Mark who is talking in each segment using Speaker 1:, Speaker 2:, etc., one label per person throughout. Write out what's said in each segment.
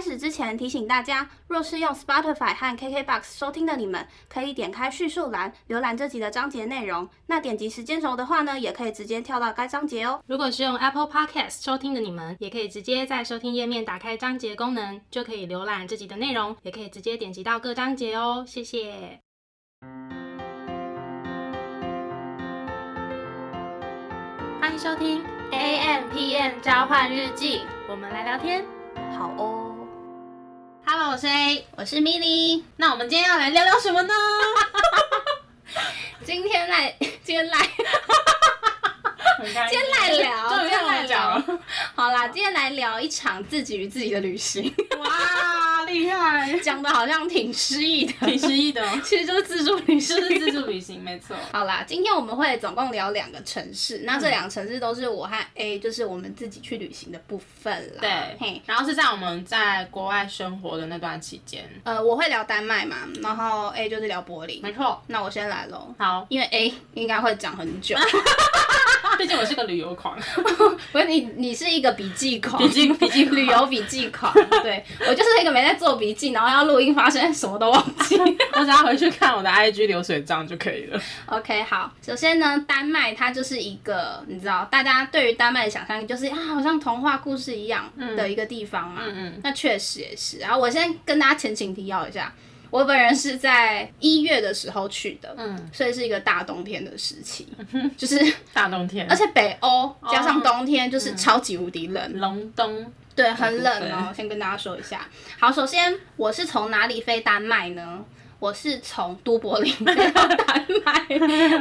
Speaker 1: 开始之前提醒大家，若是用 Spotify 和 KKBox 收听的你们，可以点开叙述栏浏览这集的章节内容。那点击时间轴的话呢，也可以直接跳到该章节哦。
Speaker 2: 如果是用 Apple Podcast 收听的你们，也可以直接在收听页面打开章节功能，就可以浏览这集的内容，也可以直接点击到各章节哦。谢谢。欢迎收听
Speaker 1: A M P M 交换日记，
Speaker 2: 我们来聊天。
Speaker 1: 好哦。
Speaker 2: Hello，我是 A。
Speaker 1: 我是 Milly，
Speaker 2: 那我们今天要来聊聊什么呢？
Speaker 1: 今天来，今天来，今天来聊，
Speaker 2: 终于
Speaker 1: 今天来聊。。好啦，今天来聊一场自己与自己的旅行，
Speaker 2: 哇，厉害，
Speaker 1: 讲的好像挺诗意的，
Speaker 2: 挺诗意的哦，
Speaker 1: 其实就是自助旅行
Speaker 2: 就。是自助旅行，没错。
Speaker 1: 好啦，今天我们会总共聊两个城市，那这两个城市都是我和 A，就是我们自己去旅行的部分啦。
Speaker 2: 对
Speaker 1: 嘿，，
Speaker 2: 然后是在我们在国外生活的那段期间，
Speaker 1: 呃，我会聊丹麦嘛，然后 A 就是聊柏林。
Speaker 2: 没错。
Speaker 1: 那我先来喽，
Speaker 2: 好，
Speaker 1: 因为 A 应该会讲很久，
Speaker 2: 毕竟我是个旅游狂，
Speaker 1: 不是你，你是一个笔记狂，
Speaker 2: 笔记笔记
Speaker 1: 旅游笔记狂，对我就是一个没在做笔记，然后要录音，发现什么都忘记。
Speaker 2: 我只要回去看我的 IG 流水账就可以了。
Speaker 1: OK，好，首先呢，丹麦它就是一个你知道，大家对于丹麦的想象力就是啊，好像童话故事一样的一个地方嘛。
Speaker 2: 嗯嗯，
Speaker 1: 那确实也是。然后我先跟大家前情提要一下，我本人是在一月的时候去的，
Speaker 2: 嗯，
Speaker 1: 所以是一个大冬天的时期，就是
Speaker 2: 大冬天，
Speaker 1: 而且北欧加上冬天就是超级无敌冷。
Speaker 2: 隆冬，
Speaker 1: 对，很冷哦。先跟大家说一下。好，首先我是从哪里飞丹麦呢？我是从都柏林飞到 丹麦，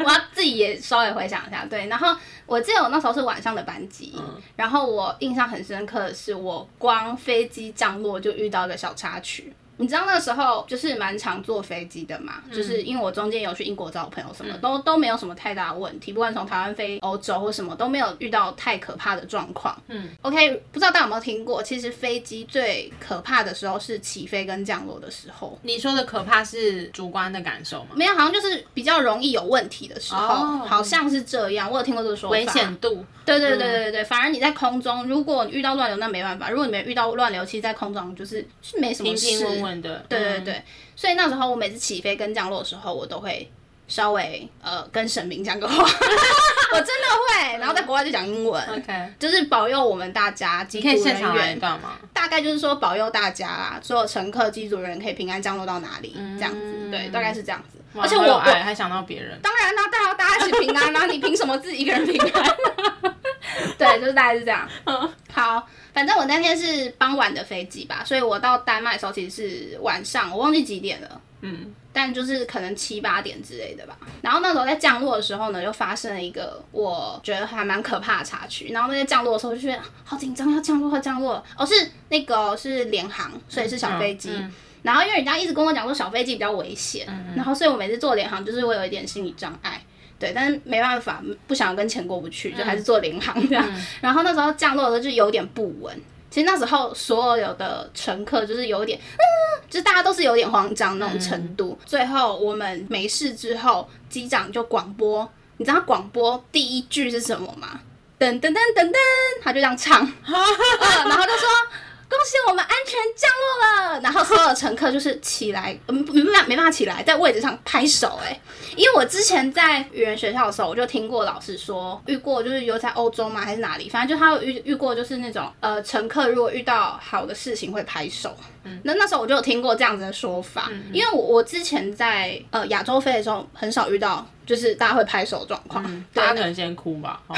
Speaker 1: 我要自己也稍微回想一下。对，然后我记得我那时候是晚上的班机，
Speaker 2: 嗯
Speaker 1: 然后我印象很深刻的是，我光飞机降落就遇到一个小插曲。你知道那时候就是蛮常坐飞机的嘛，
Speaker 2: 嗯
Speaker 1: 就是因为我中间有去英国找我朋友，什么、都都没有什么太大的问题，不管从台湾飞欧洲或什么都没有遇到太可怕的状况。
Speaker 2: 嗯
Speaker 1: ，OK，不知道大家有没有听过，其实飞机最可怕的时候是起飞跟降落的时候，
Speaker 2: 你说的可怕是主观的感受吗？
Speaker 1: 没有，好像就是比较容易有问题的时候，
Speaker 2: 哦
Speaker 1: 好像是这样，我有听过这个说法。
Speaker 2: 危险度，
Speaker 1: 对对对对对，反而你在空中，如果你遇到乱流，那没办法。如果你没遇到乱流，其实在空中就是是没什么事。
Speaker 2: 的，
Speaker 1: 对对
Speaker 2: 嗯，
Speaker 1: 对，所以那时候我每次起飞跟降落的时候，我都会稍微呃跟神明讲个话，我真的会。然后在国外就讲英文。
Speaker 2: OK，
Speaker 1: 就是保佑我们大家机组人员，
Speaker 2: 干嘛？
Speaker 1: 大概就是说保佑大家啦，所有乘客、机组人员可以平安降落到哪里，这样子，对，大概是这样子。而且我
Speaker 2: 还想到别人，
Speaker 1: 当然啦，大家大家一起平安啦，你凭什么自己一个人平安？对，就是大概是这样。好，反正我那天是傍晚的飞机吧，所以我到丹麦的时候其实是晚上，我忘记几点了。
Speaker 2: 嗯，
Speaker 1: 但就是可能七八点之类的吧。然后那时候在降落的时候呢，又发生了一个我觉得还蛮可怕的插曲。然后那天降落的时候就觉得好紧张，要降落，要降落了。哦，是那个是联航，所以是小飞机。
Speaker 2: 嗯
Speaker 1: 然后因为人家一直跟我讲说小飞机比较危险，然后所以我每次坐联航就是会有一点心理障碍。对，但是没办法，不想跟钱过不去，就还是做联航这样。然后那时候降落的时候就有点不稳。其实那时候所有的乘客就是有点，嗯，就是大家都是有点慌张那种程度。最后我们没事之后，机长就广播，你知道广播第一句是什么吗？噔噔噔噔噔，他就这样唱，嗯，然后就说。恭喜我们安全降落了，然后所有乘客就是起来，嗯，没办法没办法起来，在位置上拍手、哎，因为我之前在语言学校的时候，我就听过老师说，遇过就是有在欧洲嘛还是哪里，反正就他有遇遇过就是那种呃乘客如果遇到好的事情会拍手，嗯。那那时候我就有听过这样子的说法，因为我我之前在呃亚洲飞的时候很少遇到就是大家会拍手状况，对
Speaker 2: 大家可能先哭吧，好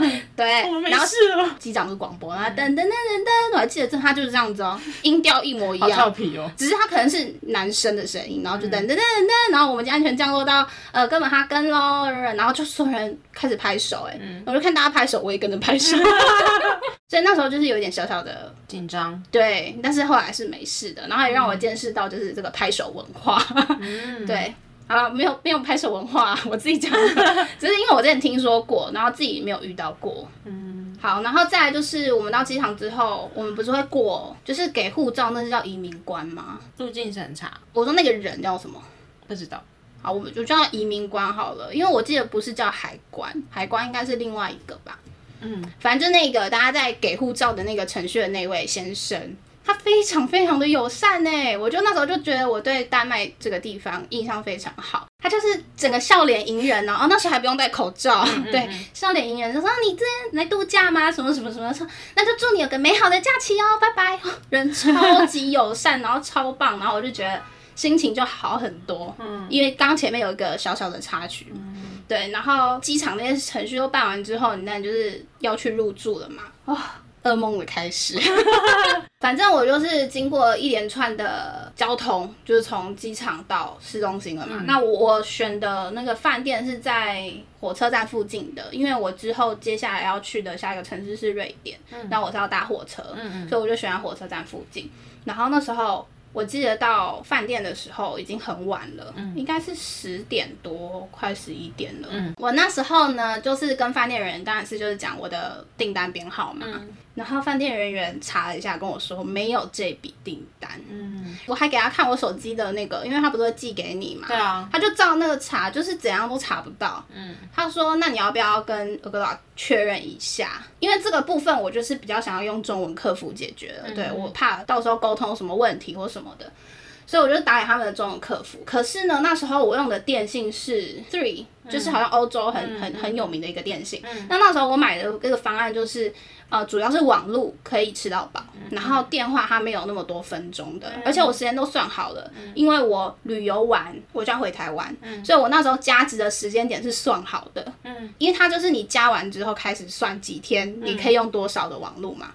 Speaker 1: 对，
Speaker 2: 我没
Speaker 1: 然后
Speaker 2: 事了，
Speaker 1: 机长就广播，然后噔噔噔噔噔，我还记得这他就是这样子哦，音调一模一
Speaker 2: 好俏
Speaker 1: 样。
Speaker 2: 皮哦，
Speaker 1: 只是他可能是男生的声音，然后就噔噔噔噔噔，然后我们就安全降落到呃哥本哈根喽，然后就所有人开始拍手，哎、我就看大家拍手，我也跟着拍手，所以那时候就是有一点小小的
Speaker 2: 紧张，
Speaker 1: 对，但是后来是没事的，然后也让我见识到就是这个拍手文化，
Speaker 2: 嗯，
Speaker 1: 对。好了，没有没有拍手文化，我自己讲的，只是因为我之前听说过，然后自己没有遇到过。
Speaker 2: 嗯，
Speaker 1: 好，然后再来就是我们到机场之后，我们不是会过，就是给护照，那是叫移民官吗？
Speaker 2: 入境审查
Speaker 1: 我说那个人叫什么？
Speaker 2: 不知道，
Speaker 1: 好，我们就叫他移民官好了，因为我记得不是叫海关，海关应该是另外一个吧。
Speaker 2: 嗯，
Speaker 1: 反正就那个大家在给护照的那个程序的那位先生，他非常非常的友善呢，我就那时候就觉得我对丹麦这个地方印象非常好。他就是整个笑脸迎人然后那时候还不用戴口罩，对，笑脸迎人就说你这来度假吗？什么什么什么说，那就祝你有个美好的假期哦，拜拜。人超级友善，然后超棒，然后我就觉得心情就好很多。嗯，因为刚前面有一个小小的插曲，对，然后机场那些程序都办完之后，你那就是要去入住了嘛，哇。噩梦的开始，反正我就是经过一连串的交通，就是从机场到市中心了嘛。那我选的那个饭店是在火车站附近的，因为我之后接下来要去的下一个城市是瑞典，那我是要搭火车，所以我就选在火车站附近。然后那时候。我记得到饭店的时候已经很晚了，应该是十点多，快十一点了。我那时候呢，就是跟饭店人，当然是就是讲我的订单编号嘛。然后饭店人员查了一下，跟我说没有这笔订单。嗯，我还给他看我手机的那个，因为他不是会寄给你嘛。
Speaker 2: 对啊。
Speaker 1: 他就照那个查，就是怎样都查不到。嗯。他说：“那你要不要跟俄格拉确认一下？因为这个部分我就是比较想要用中文客服解决的，对我怕到时候沟通什么问题或什么的。”所以我就打给他们的中文客服，可是呢，那时候我用的电信是 Three，就是好像欧洲很很很有名的一个电信。那那时候我买的这个方案就是，呃，主要是网路可以吃到饱，然后电话它没有那么多分钟的，而且我时间都算好了，因为我旅游完我就要回台湾，所以我那时候加值的时间点是算好的，嗯。因为它就是你加完之后开始算几天你可以用多少的网路嘛。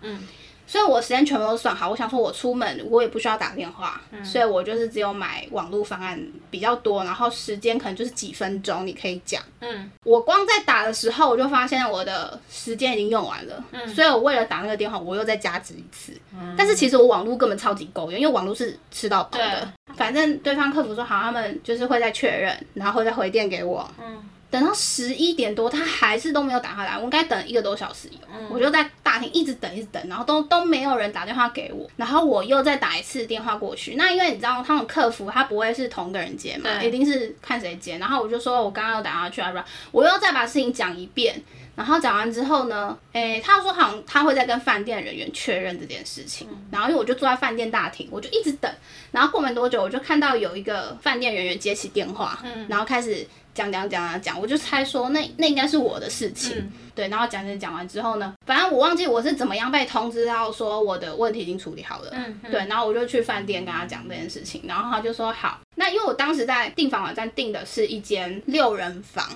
Speaker 1: 所以我时间全部都算好，我想说，我出门我也不需要打电话，所以我就是只有买网络方案比较多，然后时间可能就是几分钟，你可以讲。嗯，我光在打的时候，我就发现我的时间已经用完了，嗯所以我为了打那个电话，我又再加值一次。嗯但是其实我网络根本超级够用，因为网络是吃到饱的。反正对方客服说好，他们就是会再确认，然后会再回电给我。嗯。等到十一点多，他还是都没有打回来，我应该等一个多小时有，我就在一直等，一直等，然后都都没有人打电话给我，然后我又再打一次电话过去，那因为你知道他们客服他不会是同个人接嘛，一定是看谁接，然后我就说我刚刚又打电话去啊，不，我又再把事情讲一遍，然后讲完之后呢，诶，他说好像他会再跟饭店人员确认这件事情，然后因为我就坐在饭店大厅，我就一直等，然后过没多久我就看到有一个饭店人员接起电话，然后开始。讲讲讲啊讲，我就猜说那那应该是我的事情，对，然后讲讲讲完之后呢，反正我忘记我是怎么样被通知到说我的问题已经处理好了，对，然后我就去饭店跟他讲这件事情，然后他就说好，那因为我当时在订房网站订的是一间六人房，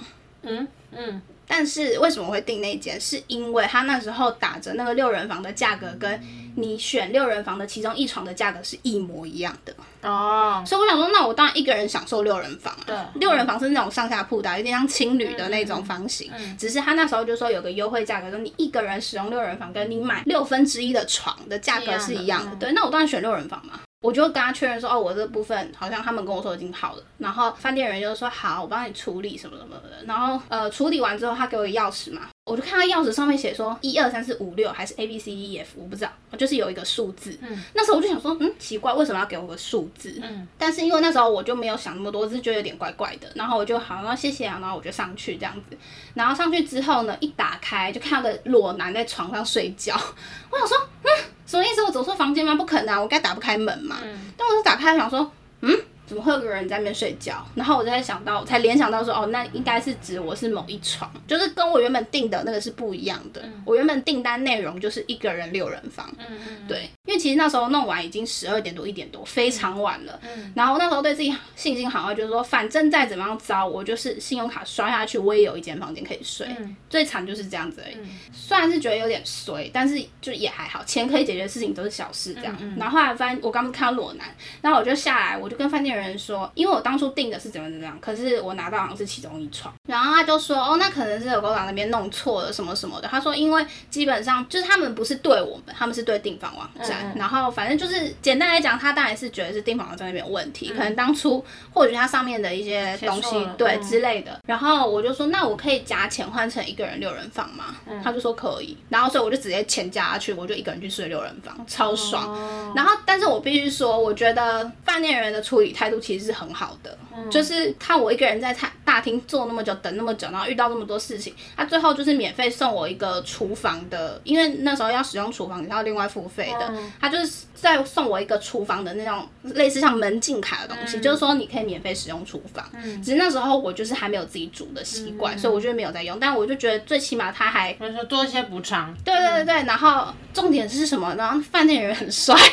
Speaker 1: 嗯嗯。但是为什么会订那间？是因为他那时候打着那个六人房的价格，跟你选六人房的其中一床的价格是一模一样的哦。所以我想说，那我当然一个人享受六人房。对，六人房是那种上下铺的，有点像青旅的那种房型。嗯。只是他那时候就说有个优惠价格，说你一个人使用六人房，跟你买六分之一的床的价格是一样的。对，那我当然选六人房嘛。我就跟他确认说，哦，我这部分好像他们跟我说已经好了，然后饭店人就说好，我帮你处理什么什么的，然后呃处理完之后，他给我钥匙嘛。我就看到钥匙上面写说一二三四五六还是 A B C D E F，我不知道，就是有一个数字。嗯，那时候我就想说，嗯，奇怪，为什么要给我个数字？嗯，但是因为那时候我就没有想那么多，只是觉得有点怪怪的。然后我就好，那谢谢啊，然后我就上去这样子。然后上去之后呢，一打开就看到个裸男在床上睡觉。我想说，嗯，什么意思？我走错房间吗？不可能啊，我该打不开门嘛。嗯，但我就打开，想说，嗯。怎么会有个人在那边睡觉？然后我才想到，才联想到说，哦，那应该是指我是某一床，就是跟我原本订的那个是不一样的。我原本订单内容就是一个人六人房，嗯对，因为其实那时候弄完已经十二点多一点多，非常晚了。然后那时候对自己信心好，就是说，反正再怎么样糟，我就是信用卡刷下去，我也有一间房间可以睡。最惨就是这样子而已。虽然是觉得有点衰，但是就也还好，钱可以解决的事情都是小事这样。然后后来发现我刚刚看到裸男，然后我就下来，我就跟饭店人。人说，因为我当初订的是怎么怎么样，可是我拿到好像是其中一床，然后他就说，哦，那可能是有狗佬那边弄错了什么什么的。他说，因为基本上就是他们不是对我们，他们是对订房网站，然后反正就是简单来讲，他当然是觉得是订房网站那边有问题，可能当初或许他上面的一些东西对之类的。然后我就说，那我可以加钱换成一个人六人房吗？他就说可以，然后所以我就直接钱加下去，我就一个人去睡六人房，超爽。然后，但是我必须说，我觉得饭店人的处理态度其实是很好的，就是看我一个人在大大厅坐那么久，等那么久，然后遇到那么多事情，他最后就是免费送我一个厨房的，因为那时候要使用厨房，你要另外付费的，他就是在送我一个厨房的那种类似像门禁卡的东西，就是说你可以免费使用厨房。只是那时候我就是还没有自己煮的习惯，所以我就没有在用。但我就觉得最起码他还，
Speaker 2: 说做一些补偿。
Speaker 1: 对对对对，然后重点是什么？然后饭店人很帅。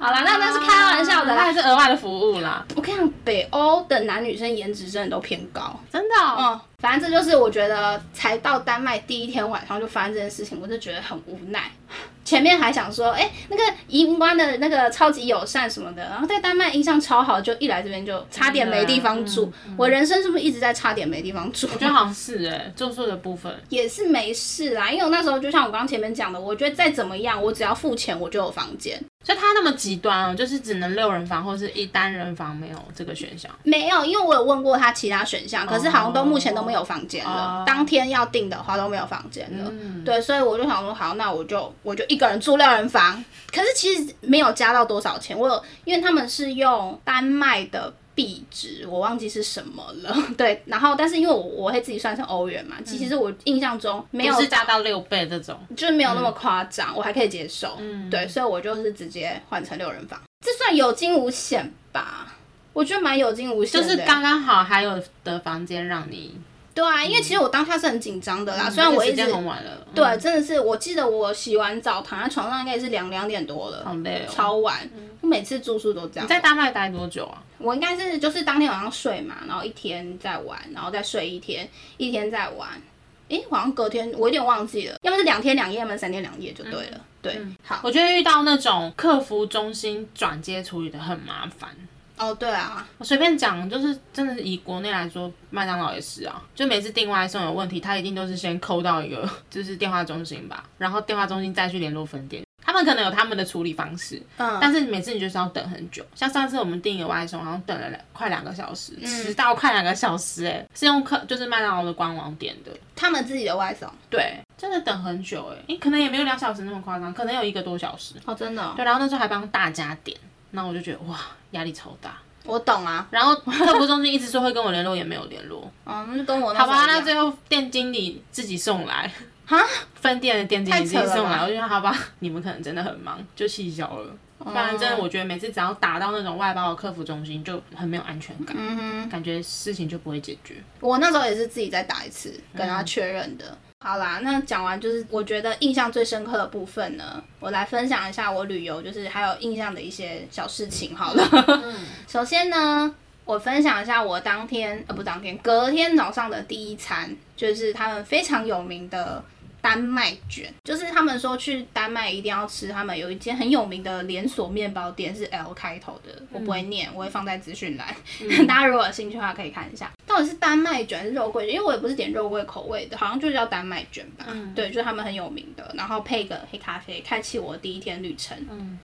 Speaker 1: 好啦，那那是开玩笑的，
Speaker 2: 那是额外的服务啦。
Speaker 1: 我跟你讲，北欧的男女生颜值真的都偏高，
Speaker 2: 真的。嗯，
Speaker 1: 反正这就是我觉得才到丹麦第一天晚上就发生这件事情，我就觉得很无奈。前面还想说，哎，那个移民官的那个超级友善什么的，然后在丹麦印象超好，就一来这边就差点没地方住。我人生是不是一直在差点没地方住？
Speaker 2: 我觉得好像是哎，住宿的部分
Speaker 1: 也是没事啦，因为我那时候就像我刚前面讲的，我觉得再怎么样，我只要付钱，我就有房间。
Speaker 2: 所以他那么极端哦，就是只能六人房或是一单人房，没有这个选项。
Speaker 1: 没有，因为我有问过他其他选项，可是好像都目前都没有房间了。当天要订的话都没有房间了。对，所以我就想说，好，那我就我就一个人住六人房。可是其实没有加到多少钱，我有，因为他们是用丹麦的。币值我忘记是什么了，对，然后但是因为我我会自己算成欧元嘛，其实我印象中没有
Speaker 2: 是加到六倍这种，
Speaker 1: 就是没有那么夸张，我还可以接受，对，所以我就是直接换成六人房，这算有惊无险吧？我觉得蛮有惊无险，
Speaker 2: 就是刚刚好还有的房间让你。
Speaker 1: 对啊，因为其实我当下是很紧张的啦，虽然我一直对，真的是，我记得我洗完澡躺在床上应该是两两点多了，
Speaker 2: 好累哦，
Speaker 1: 超晚。我每次住宿都这样。
Speaker 2: 你在丹麦待多久啊？
Speaker 1: 我应该是就是当天晚上睡嘛，然后一天再玩，然后再睡一天，一天再玩。诶，好像隔天我有点忘记了，要么是两天两夜，要么三天两夜就对了。对，好，
Speaker 2: 我觉得遇到那种客服中心转接处理的很麻烦。
Speaker 1: 哦，对啊，
Speaker 2: 我随便讲，就是真的是以国内来说，麦当劳也是啊，就每次订外送有问题，他一定都是先扣到一个就是电话中心吧，然后电话中心再去联络分店，他们可能有他们的处理方式，嗯，但是每次你就是要等很久，像上次我们订一个外送，好像等了两快两个小时，迟到快两个小时，哎，是用客就是麦当劳的官网点的，
Speaker 1: 他们自己的外送，
Speaker 2: 对，真的等很久，哎，你，可能也没有两小时那么夸张，可能有一个多小时，
Speaker 1: 哦，真的，
Speaker 2: 对，然后那时候还帮大家点。那我就觉得哇，压力超大。
Speaker 1: 我懂啊，
Speaker 2: 然后客服中心一直说会跟我联络，也没有联络。
Speaker 1: 哦，那就跟我
Speaker 2: 好吧。那最后店经理自己送来，哈，分店的店经理自己送来，我就说好吧，你们可能真的很忙，就气消了。不然真的，我觉得每次只要打到那种外包的客服中心，就很没有安全感，感觉事情就不会解决。
Speaker 1: 我那时候也是自己再打一次，跟他确认的。好啦，那讲完就是我觉得印象最深刻的部分呢，我来分享一下我旅游就是还有印象的一些小事情。好了，首先呢，我分享一下我当天呃不当天隔天早上的第一餐，就是他们非常有名的。丹麦卷就是他们说去丹麦一定要吃，他们有一间很有名的连锁面包店是 L 开头的，我不会念，我会放在资讯栏，大家如果有兴趣的话可以看一下，到底是丹麦卷还是肉桂卷？因为我也不是点肉桂口味的，好像就叫丹麦卷吧。对，就是他们很有名的，然后配个黑咖啡，开启我第一天旅程。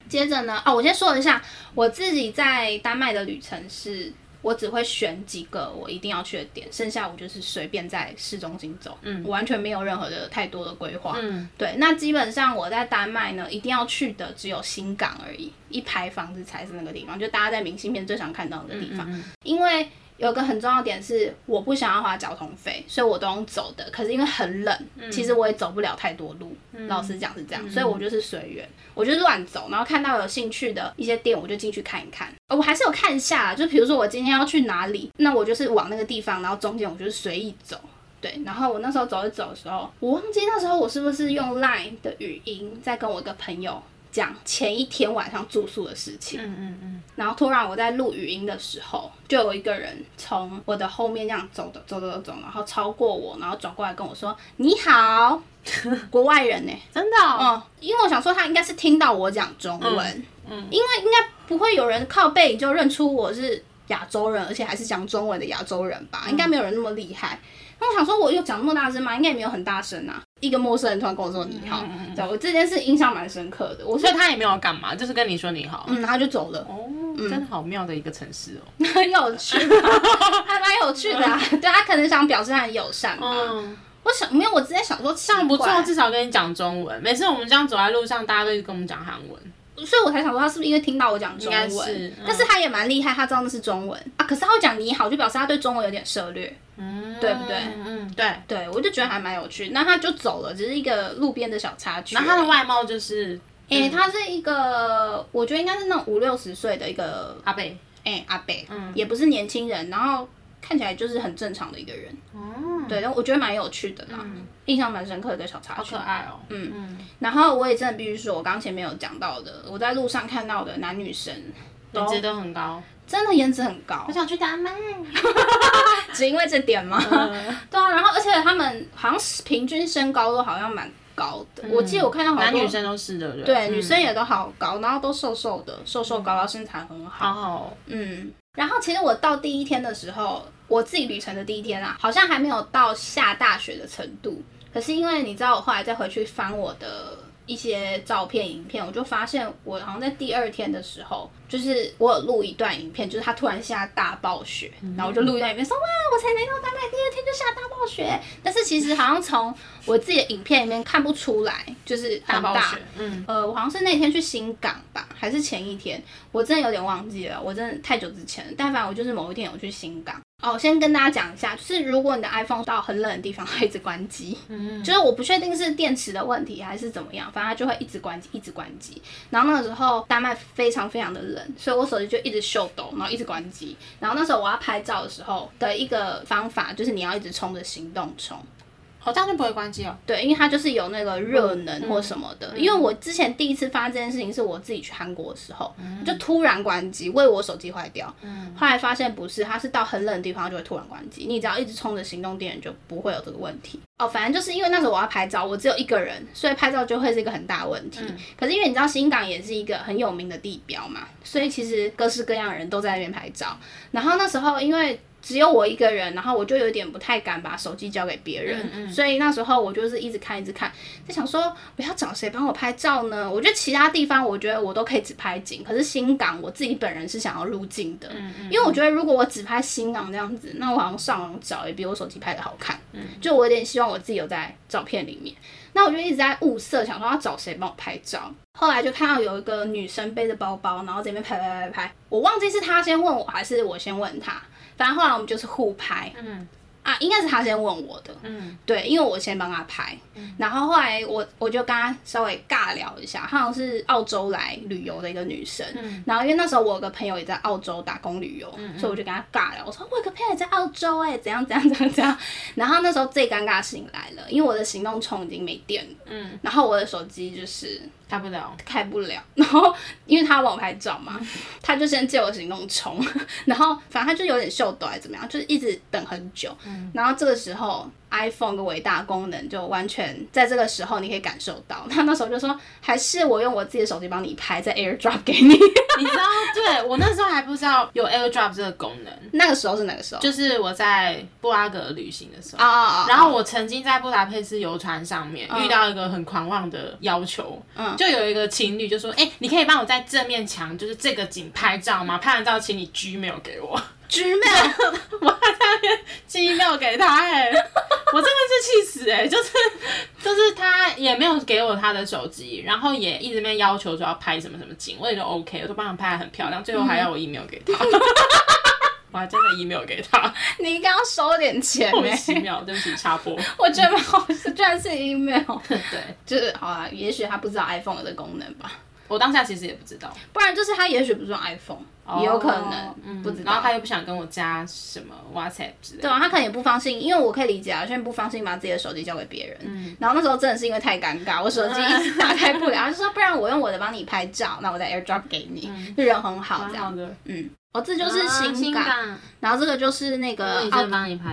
Speaker 1: 接着呢，哦，我先说一下我自己在丹麦的旅程是。我只会选几个我一定要去的点，剩下我就是随便在市中心走，嗯，完全没有任何的太多的规划，嗯，对。那基本上我在丹麦呢，一定要去的只有新港而已，一排房子才是那个地方，就大家在明信片最常看到的地方，因为。有个很重要点是，我不想要花交通费，所以我都用走的。可是因为很冷，其实我也走不了太多路。老实讲是这样，所以我就是随缘，我就乱走，然后看到有兴趣的一些店，我就进去看一看。我还是有看一下，就比如说我今天要去哪里，那我就是往那个地方，然后中间我就是随意走。对，然后我那时候走一走的时候，我忘记那时候我是不是用 Line 的语音在跟我一个朋友。讲前一天晚上住宿的事情，嗯嗯嗯，然后突然我在录语音的时候，就有一个人从我的后面这样走的走走走，然后超过我，然后转过来跟我说：“你好，国外人呢？”
Speaker 2: 真的？嗯，
Speaker 1: 因为我想说他应该是听到我讲中文，嗯，因为应该不会有人靠背就认出我是亚洲人，而且还是讲中文的亚洲人吧？应该没有人那么厉害。那我想说，我又讲那么大声吗？应该也没有很大声啊。一个陌生人突然跟我说你好，嗯对我这件事印象蛮深刻的。我
Speaker 2: 所以他也没有干嘛，就是跟你说你好，
Speaker 1: 嗯，他就走了。
Speaker 2: 哦，真的好妙的一个城市
Speaker 1: 哦，很有趣，还蛮有趣的。啊对他可能想表示他很友善吧。我想没有，我之前想说，
Speaker 2: 这样不错，至少跟你讲中文。每次我们这样走在路上，大家都跟我们讲韩文。
Speaker 1: 所以我才想说他是不是因为听到我讲中文，
Speaker 2: 是嗯
Speaker 1: 但是他也蛮厉害，他知道那是中文啊，可是他会讲你好，就表示他对中文有点涉略，
Speaker 2: 嗯，
Speaker 1: 对不对
Speaker 2: 嗯嗯，对。
Speaker 1: 对我就觉得还蛮有趣。那他就走了，只是一个路边的小插曲而已。
Speaker 2: 然后他的外貌就是
Speaker 1: 诶、他是一个，我觉得应该是那种五六十岁的一个
Speaker 2: 阿贝，
Speaker 1: 诶、阿伯，
Speaker 2: 嗯
Speaker 1: 也不是年轻人，然后看起来就是很正常的一个人，
Speaker 2: 哦，
Speaker 1: 对，但我觉得蛮有趣的啦，印象蛮深刻的一个小插曲
Speaker 2: 好可。爱哦。
Speaker 1: 嗯
Speaker 2: 嗯，
Speaker 1: 然后我也真的必须说，我刚前面有讲到的，我在路上看到的男女生
Speaker 2: 颜值都很高。
Speaker 1: 真的颜值很高
Speaker 2: 我，想去丹麦。
Speaker 1: 只因为这点吗？
Speaker 2: 嗯
Speaker 1: 对啊，然后而且他们好像是平均身高都好像蛮高的，我记得我看到好多
Speaker 2: 男女生都是的，对？
Speaker 1: 女生也都好高，然后都瘦瘦的，瘦瘦高高，身材很好。
Speaker 2: 好好哦。
Speaker 1: 嗯，然后其实我到第一天的时候，我自己旅程的第一天啊，好像还没有到下大雪的程度。可是因为你知道，我后来再回去翻我的一些照片、影片，我就发现我好像在第二天的时候，就是我有录一段影片，就是它突然下大暴雪，然后我就录一段影片说哇，我才来到丹麦第二天就下大暴雪。但是其实好像从我自己的影片里面看不出来，就是很大
Speaker 2: 大暴雪。嗯，
Speaker 1: 呃，我好像是那天去新港吧，还是前一天，我真的有点忘记了，我真的太久之前了。但凡我就是某一天有去新港。哦，先跟大家讲一下，就是如果你的 iPhone 到很冷的地方，它会一直关机。嗯，就是我不确定是电池的问题还是怎么样，反正它就会一直关机，一直关机。然后那个时候丹麦非常非常的冷，所以我手机就一直秀抖，然后一直关机。然后那时候我要拍照的时候的一个方法就是你要一直冲着行动充。
Speaker 2: 好，这样就不会关机哦。
Speaker 1: 对，因为它就是有那个热能或什么的。因为我之前第一次发生这件事情是我自己去韩国的时候，就突然关机，为我手机坏掉。后来发现不是，它是到很冷的地方就会突然关机。你只要一直充着行动电源，就不会有这个问题。哦，反正就是因为那时候我要拍照，我只有一个人，所以拍照就会是一个很大的问题。可是因为你知道新港也是一个很有名的地标嘛，所以其实各式各样的人都在那边拍照。然后那时候因为只有我一个人，然后我就有点不太敢把手机交给别人，所以那时候我就是一直看，一直看，在想说我要找谁帮我拍照呢？我觉得其他地方我觉得我都可以只拍景，可是新港我自己本人是想要入境的，因为我觉得如果我只拍新港这样子，那我好像上网找也比我手机拍的好看，就我有点希望我自己有在照片里面。那我就一直在物色，想说要找谁帮我拍照。后来就看到有一个女生背着包包，然后这边拍拍拍拍，我忘记是她先问我还是我先问她，反正后来我们就是互拍。
Speaker 2: 嗯。
Speaker 1: 啊，应该是他先问我的，
Speaker 2: 嗯。
Speaker 1: 对，因为我先帮他拍，然后后来我我就跟他稍微尬聊一下，她好像是澳洲来旅游的一个女生，
Speaker 2: 嗯。
Speaker 1: 然后因为那时候我有个朋友也在澳洲打工旅游，所以我就跟他尬聊，我说我有个朋友也在澳洲哎、怎样怎样怎样怎样，然后那时候最尴尬的事情来了，因为我的行动充已经没电了，
Speaker 2: 嗯，
Speaker 1: 然后我的手机就是
Speaker 2: 开不了。
Speaker 1: 开不了，然后因为他要帮我拍照嘛，他就先借我行动充，然后反正他就有点秀逗还怎么样，就是一直等很久，然后这个时候 iPhone 的伟大功能就完全在这个时候你可以感受到，他那时候就说还是我用我自己的手机帮你拍，再 AirDrop 给你，
Speaker 2: 你知道，对我那时候还不知道有 AirDrop 这个功能，
Speaker 1: 那个时候是哪个时候？
Speaker 2: 就是我在布拉格旅行的时候。
Speaker 1: 啊啊啊！
Speaker 2: 然后我曾经在布达佩斯游船上面遇到一个很狂妄的要求，
Speaker 1: 嗯
Speaker 2: 就有一个情侣就说：“哎、你可以帮我在这面墙，就是这个景拍照吗？拍完照请你 Gmail 给我。
Speaker 1: Gmail
Speaker 2: 我还在那边 Gmail 给他、哎，我真的是气死哎、就是就是他也没有给我他的手机，然后也一直没要求说要拍什么什么景，我也就 OK，我都帮他拍的很漂亮，最后还要我 email 给他。我还真的 email 给他，
Speaker 1: 你应该要收点钱
Speaker 2: 莫、名其妙，对不起，插播。
Speaker 1: 我觉得是，居然是 email，
Speaker 2: 对。
Speaker 1: 就是好啦，也许他不知道 iPhone 有这功能吧。
Speaker 2: 我当下其实也不知道，
Speaker 1: 不然就是他也许不是用 iPhone，、也有可能、
Speaker 2: 嗯
Speaker 1: 不知道。
Speaker 2: 然后他又不想跟我加什么 WhatsApp 之类的。
Speaker 1: 对啊，他可能也不放心，因为我可以理解啊，现在不放心把自己的手机交给别人。
Speaker 2: 嗯
Speaker 1: 然后那时候真的是因为太尴尬，我手机 一直打开不了，他就说不然我用我的帮你拍照，那我再 AirDrop 给你，就人很好这样。
Speaker 2: 蛮好的，
Speaker 1: 嗯，哦，这就是
Speaker 2: 啊
Speaker 1: 新港，然后这个就是那个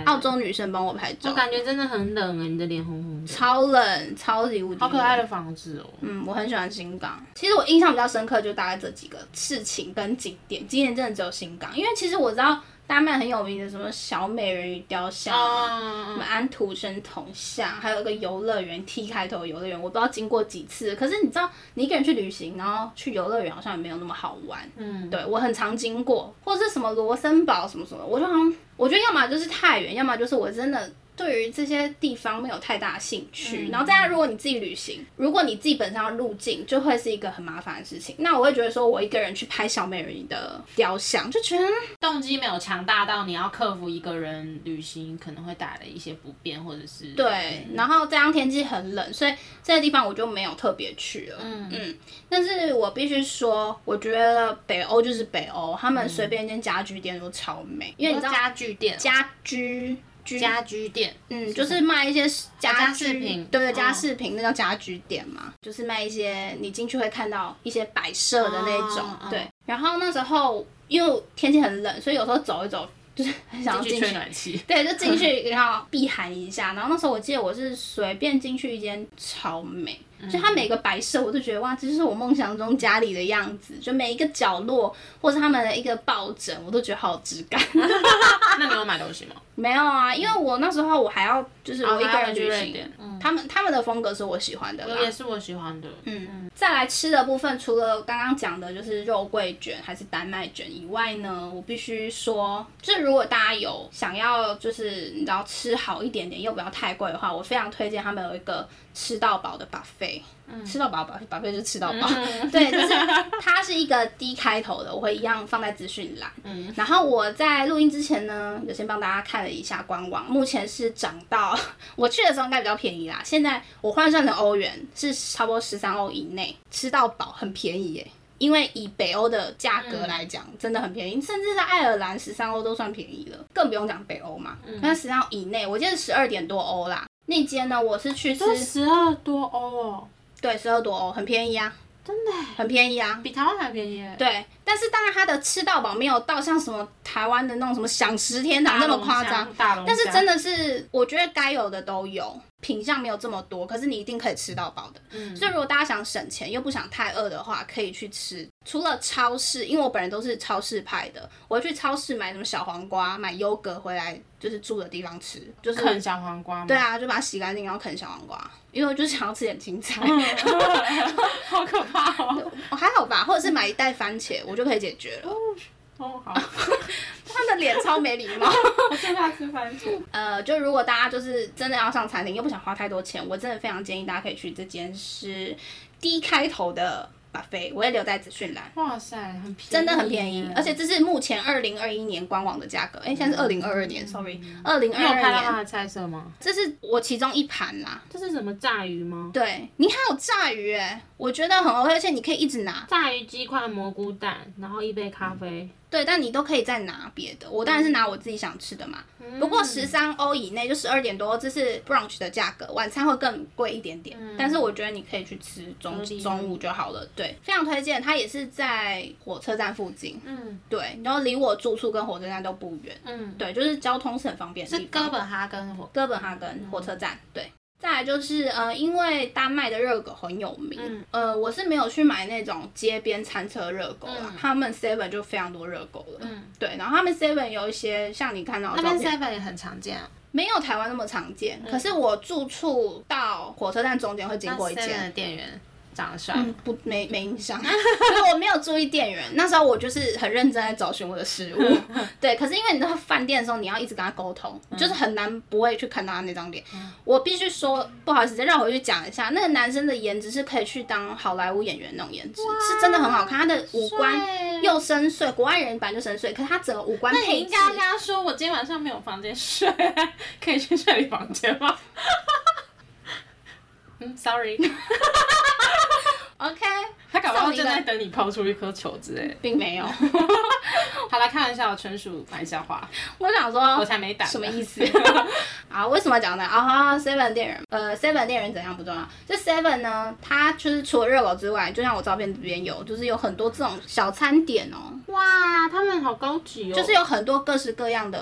Speaker 1: 澳洲女生帮我拍
Speaker 2: 我
Speaker 1: 照，
Speaker 2: 感觉真的很冷哎，你的脸红红的，
Speaker 1: 超冷，超级无敌
Speaker 2: 好可爱的房子哦。
Speaker 1: 嗯，我很喜欢新港。其实我印象比较深刻，就大概这几个事情跟景点。今年真的只有新港，因为其实我知道丹麦很有名的什么小美人鱼雕像啊，什
Speaker 2: 嗯
Speaker 1: 么安徒生铜像，还有一个游乐园 T 开头的游乐园，我不知道经过几次。可是你知道，你一个人去旅行，然后去游乐园好像也没有那么好玩。
Speaker 2: 嗯，
Speaker 1: 对我很常经过，或者是什么罗森堡什么什么，我就好像我觉得要么就是太远，要么就是我真的对于这些地方没有太大兴趣。然后再加上如果你自己旅行，如果你自己本身要入境，就会是一个很麻烦的事情。那我会觉得说，我一个人去拍小美人鱼的雕像，就觉得
Speaker 2: 动机没有强大到你要克服一个人旅行可能会带来的一些不便，或者是
Speaker 1: 对。然后这样天气很冷，所以这些地方我就没有特别去了。嗯嗯。但是我必须说，我觉得北欧就是北欧，他们随便一间家居店都超美，因为你知道
Speaker 2: 家具店、
Speaker 1: 家居。
Speaker 2: 家居店，
Speaker 1: 嗯，就是卖一些
Speaker 2: 家
Speaker 1: 饰
Speaker 2: 品，
Speaker 1: 对对，家饰品那叫家居店嘛，就是卖一些你进去会看到一些摆设的那种，对。然后那时候因为天气很冷，所以有时候走一走就是 很想要进
Speaker 2: 去吹暖气，
Speaker 1: 对，就进去然后避寒一下。然后那时候我记得我是随便进去一间超美。就它每个摆设，我都觉得哇，这就是我梦想中家里的样子。就每一个角落，或是他们的一个抱枕，我都觉得好有质感。
Speaker 2: 那你有买东西吗？
Speaker 1: 没有啊，因为我那时候我还要就是我一个人旅行，他们他们的风格是我喜欢的，
Speaker 2: 也是我喜欢的。
Speaker 1: 嗯，再来吃的部分，除了刚刚讲的就是肉桂卷还是丹麦卷以外呢，我必须说，就是如果大家有想要就是你知道吃好一点点又不要太贵的话，我非常推荐他们有一个。吃到饱的 buffet，吃到饱，buffet buffet 就吃到饱，对，就是它是一个 D 开头的，我会一样放在资讯栏。然后我在录音之前呢，有先帮大家看了一下官网，目前是涨到 我去的时候应该比较便宜啦。现在我换算成欧元是差不多十三欧以内，吃到饱很便宜耶。因为以北欧的价格来讲，真的很便宜，甚至在爱尔兰十三欧都算便宜了，更不用讲北欧嘛。那十三欧以内，我记得十二点多欧啦。那间呢？我是去吃
Speaker 2: 十二多欧哦，
Speaker 1: 对，十二多欧很便宜啊，
Speaker 2: 真的
Speaker 1: 很便宜啊，
Speaker 2: 比台湾还便宜。
Speaker 1: 对，但是当然它的吃到饱没有到像什么台湾的那种什么享食天堂那么夸张，但是真的是我觉得该有的都有。品相没有这么多，可是你一定可以吃到饱的。嗯，所以如果大家想省钱又不想太饿的话，可以去吃。除了超市，因为我本人都是超市派的，我会去超市买什么小黄瓜、买优格回来，就是住的地方吃。就是
Speaker 2: 啃小黄瓜。
Speaker 1: 对啊，就把它洗干净，然后啃小黄瓜，因为我就想要吃点青菜。
Speaker 2: 好可怕哦！
Speaker 1: 还好吧，或者是买一袋番茄，我就可以解决了。
Speaker 2: 哦，好，
Speaker 1: 他的脸超没礼貌。
Speaker 2: 我最怕吃番薯。
Speaker 1: 呃，就如果大家就是真的要上餐厅，又不想花太多钱，我真的非常建议大家可以去这间是 D 开头的。把费我也留在资讯栏。
Speaker 2: 哇塞，很便宜，
Speaker 1: 真的很便宜，而且这是目前二零二一年官网的价格。哎，现在是二零二二年，sorry，二零二二年。
Speaker 2: 有看到它的菜色吗？
Speaker 1: 这是我其中一盘啦。
Speaker 2: 这是什么炸鱼吗？
Speaker 1: 对，你还有炸鱼哎，我觉得很 OK，而且你可以一直拿。
Speaker 2: 炸鱼鸡块、蘑菇蛋，然后一杯咖啡。
Speaker 1: 对，但你都可以再拿别的。我当然是拿我自己想吃的嘛。不过十三欧以内就十二点多，这是 brunch 的价格，晚餐会更贵一点点。但是我觉得你可以去吃中中午就好了。对，非常推荐。它也是在火车站附近。嗯，对，然后离我住处跟火车站都不远。嗯，对，就是交通是很方便。
Speaker 2: 是哥本哈根火
Speaker 1: 哥本哈根火车站。对。再来就是呃，因为丹麦的热狗很有名，呃，我是没有去买那种街边餐车热狗啦，他们 Seven 就非常多热狗了，嗯，对，然后他们 Seven 有一些像你看到，
Speaker 2: 他们 Seven 也很常见啊，
Speaker 1: 没有台湾那么常见，可是我住处到火车站中间会经过一间。
Speaker 2: 店员。长得帅，
Speaker 1: 不没没印象，因 为我没有注意店员。那时候我就是很认真在找寻我的食物，对。可是因为你在饭店的时候，你要一直跟他沟通，就是很难不会去看到他那张脸。我必须说，不好意思，再让我回去讲一下，那个男生的颜值是可以去当好莱坞演员那种颜值，是真的很好看。他的五官又深邃，国外人本来就深邃，可是他整个五官配置。那
Speaker 2: 你应该跟他说，我今天晚上没有房间睡，可以去睡你房间吗？嗯，sorry。
Speaker 1: OK，
Speaker 2: 他搞不好正在等你抛出一颗球之类，
Speaker 1: 并没有。
Speaker 2: 好了，开玩笑，纯属玩笑话。
Speaker 1: 我想说，
Speaker 2: 我才没胆，
Speaker 1: 什么意思？啊，为什么讲呢？啊，Seven 店员，呃，Seven 店员怎样不重要，这 Seven 呢，它就是除了热狗之外，就像我照片这边有，就是有很多这种小餐点哦。
Speaker 2: 哇，他们好高级哦，
Speaker 1: 就是有很多各式各样的。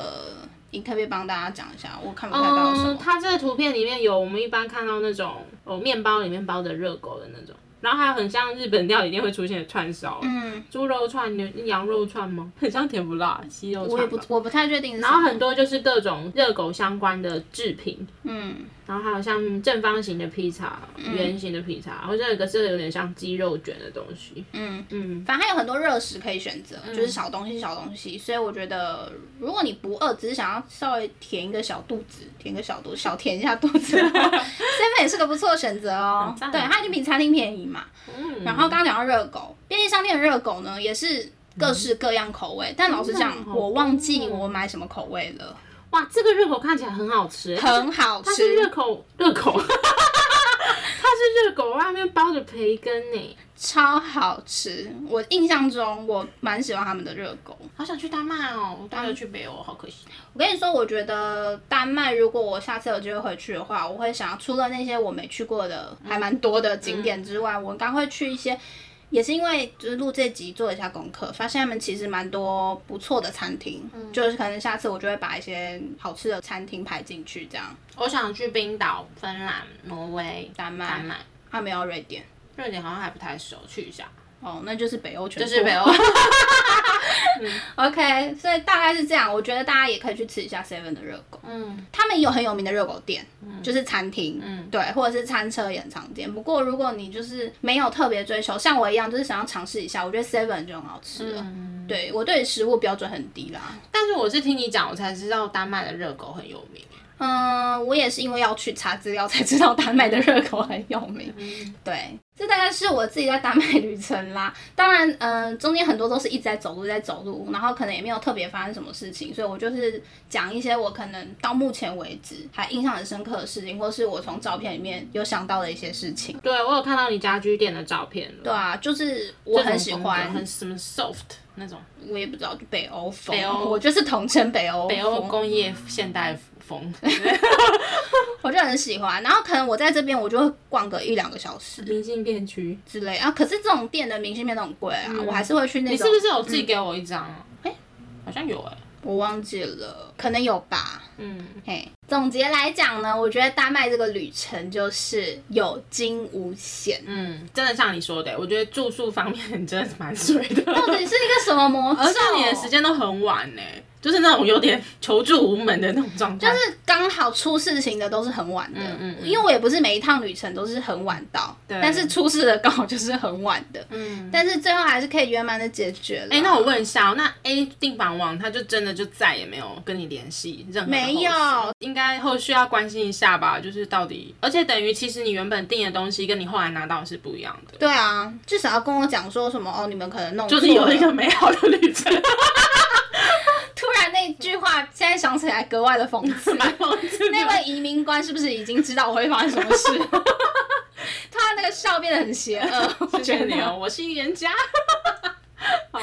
Speaker 1: 你特别帮大家讲一下，我看不太到什么。
Speaker 2: 它这个图片里面有我们一般看到那种哦，面包里面包着热狗的那种。然后还有很像日本料理店会出现的串烧，嗯，猪肉串、牛羊肉串吗？很像甜不辣鸡肉串。
Speaker 1: 我也不我不太确定。
Speaker 2: 然后很多就是各种热狗相关的制品，嗯。然后还有像正方形的披萨、圆形的披萨，好像有一个是有点像鸡肉卷的东西。
Speaker 1: 嗯，
Speaker 2: 嗯，
Speaker 1: 反正还有很多热食可以选择，就是小东西小东西。所以我觉得，如果你不饿，只是想要稍微填一个小肚子，填个小肚，小填一下肚子，seven 也是个不错的选择哦对，它已经比餐厅便宜嘛。
Speaker 2: 嗯
Speaker 1: 然后刚刚讲到热狗，便利商店的热狗呢，也是各式各样口味。但老实讲我忘记我买什么口味了，
Speaker 2: 哇，这个热狗看起来很好吃，
Speaker 1: 很好吃
Speaker 2: 它是热
Speaker 1: 吃，
Speaker 2: 狗热狗，它是热狗外面包着培根呢，
Speaker 1: 超好吃。我印象中我蛮喜欢他们的热狗。
Speaker 2: 好想去丹麦哦，我当时去北欧，好可惜。
Speaker 1: 我跟你说，我觉得丹麦，如果我下次有机会回去的话，我会想要除了那些我没去过的还蛮多的景点之外，我应该会去一些。也是因为就是录这集做一下功课，发现他们其实蛮多不错的餐厅，就是可能下次我就会把一些好吃的餐厅排进去，这样。
Speaker 2: 我想去冰岛、芬兰、挪威、
Speaker 1: 丹麦
Speaker 2: 丹麦、
Speaker 1: 他没有瑞典，
Speaker 2: 瑞典好像还不太熟，去一下。
Speaker 1: 哦，那就是北欧全部。
Speaker 2: 就是北欧。
Speaker 1: OK，所以大概是这样。我觉得大家也可以去吃一下 Seven 的热狗，
Speaker 2: 嗯
Speaker 1: 他们有很有名的热狗店，就是餐厅，
Speaker 2: 嗯
Speaker 1: 对，或者是餐车也很常见。不过如果你就是没有特别追求，像我一样，就是想要尝试一下，我觉得 Seven 就很好吃了。
Speaker 2: 嗯，
Speaker 1: 对我对食物标准很低啦。
Speaker 2: 但是我是听你讲，我才知道丹麦的热狗很有名。
Speaker 1: 嗯，我也是因为要去查资料才知道丹麦的热狗很有名。
Speaker 2: 嗯
Speaker 1: 对，这大概是我自己在丹麦旅程啦。当然，嗯、中间很多都是一直在走路，在走路，然后可能也没有特别发生什么事情，所以我就是讲一些我可能到目前为止还印象很深刻的事情，或是我从照片里面有想到的一些事情。
Speaker 2: 对，我有看到你家居店的照片了。
Speaker 1: 对啊，就是我很喜欢，
Speaker 2: 很什么 soft 那种
Speaker 1: 我也不知道，就北欧风，
Speaker 2: 北欧
Speaker 1: 我就是统称北欧
Speaker 2: 北欧
Speaker 1: 风
Speaker 2: 工业现代风。
Speaker 1: 我就很喜欢。然后可能我在这边我就会逛个一两个小时
Speaker 2: 明信片区，
Speaker 1: 之类啊。可是这种店的明信片都很贵啊，我还是会去那种你。
Speaker 2: 是不是有寄给我一张啊？哎、好像有哎、
Speaker 1: 我忘记了，可能有吧。
Speaker 2: 嗯，
Speaker 1: 嘿，总结来讲呢，我觉得丹麦这个旅程就是有惊无险。
Speaker 2: 嗯，真的像你说的，我觉得住宿方面你真的是蛮水的，
Speaker 1: 到底是一个什么魔咒？
Speaker 2: 而且你的时间都很晚呢，就是那种有点求助无门的那种状态。
Speaker 1: 就是刚好出事情的都是很晚的，
Speaker 2: 嗯嗯嗯。
Speaker 1: 因为我也不是每一趟旅程都是很晚到，
Speaker 2: 对。
Speaker 1: 但是出事的刚好就是很晚的，
Speaker 2: 嗯，
Speaker 1: 但是最后还是可以圆满的解决了。
Speaker 2: 哎、那我问一下哦，那 A 订房网他就真的就再也没有跟你联系任何的
Speaker 1: 没有。
Speaker 2: 应该后续要关心一下吧？就是到底，而且等于其实你原本订的东西跟你后来拿到是不一样的，
Speaker 1: 对啊，至少要跟我讲说什么哦，你们可能弄
Speaker 2: 就是有一个美好的旅程，
Speaker 1: 突然那句话，现在想起来格外的讽刺。
Speaker 2: 蛮讽刺的
Speaker 1: 那位移民官是不是已经知道我会发生什么事？他那个笑变得很邪恶，我
Speaker 2: 谢谢你哦，我是预言家。好，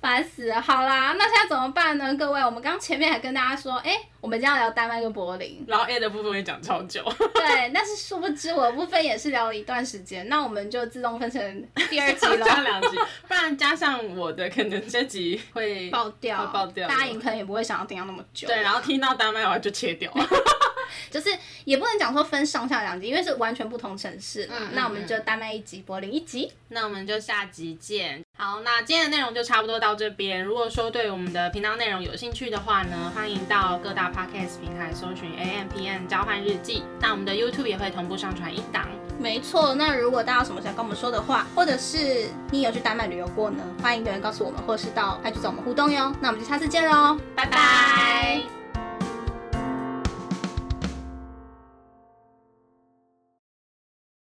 Speaker 1: 烦死了。好啦，那现在怎么办呢？各位，我们刚前面还跟大家说，哎、我们今天要聊丹麦跟柏林，
Speaker 2: 然后 A 的部分也讲超久，
Speaker 1: 对，但是殊不知我的部分也是聊了一段时间，那我们就自动分成第二集了。
Speaker 2: 加两集，不然加上我的，可能这集会
Speaker 1: 爆掉，
Speaker 2: 会爆掉
Speaker 1: 大家也可能也不会想要听到那么久。
Speaker 2: 对，然后听到丹麦话就切掉。
Speaker 1: 就是也不能讲说分上下两集，因为是完全不同城市那我们就丹麦一集，柏林一集。
Speaker 2: 那我们就下集见。好，那今天的内容就差不多到这边。如果说对我们的频道内容有兴趣的话呢，欢迎到各大 podcast 平台搜寻 A M P N 交换日记。那我们的 YouTube 也会同步上传一档。
Speaker 1: 没错，那如果大家有什么想跟我们说的话，或者是你有去丹麦旅游过呢，欢迎留言告诉我们，或是到 IG 找我们互动哟。那我们就下次见喽，拜拜。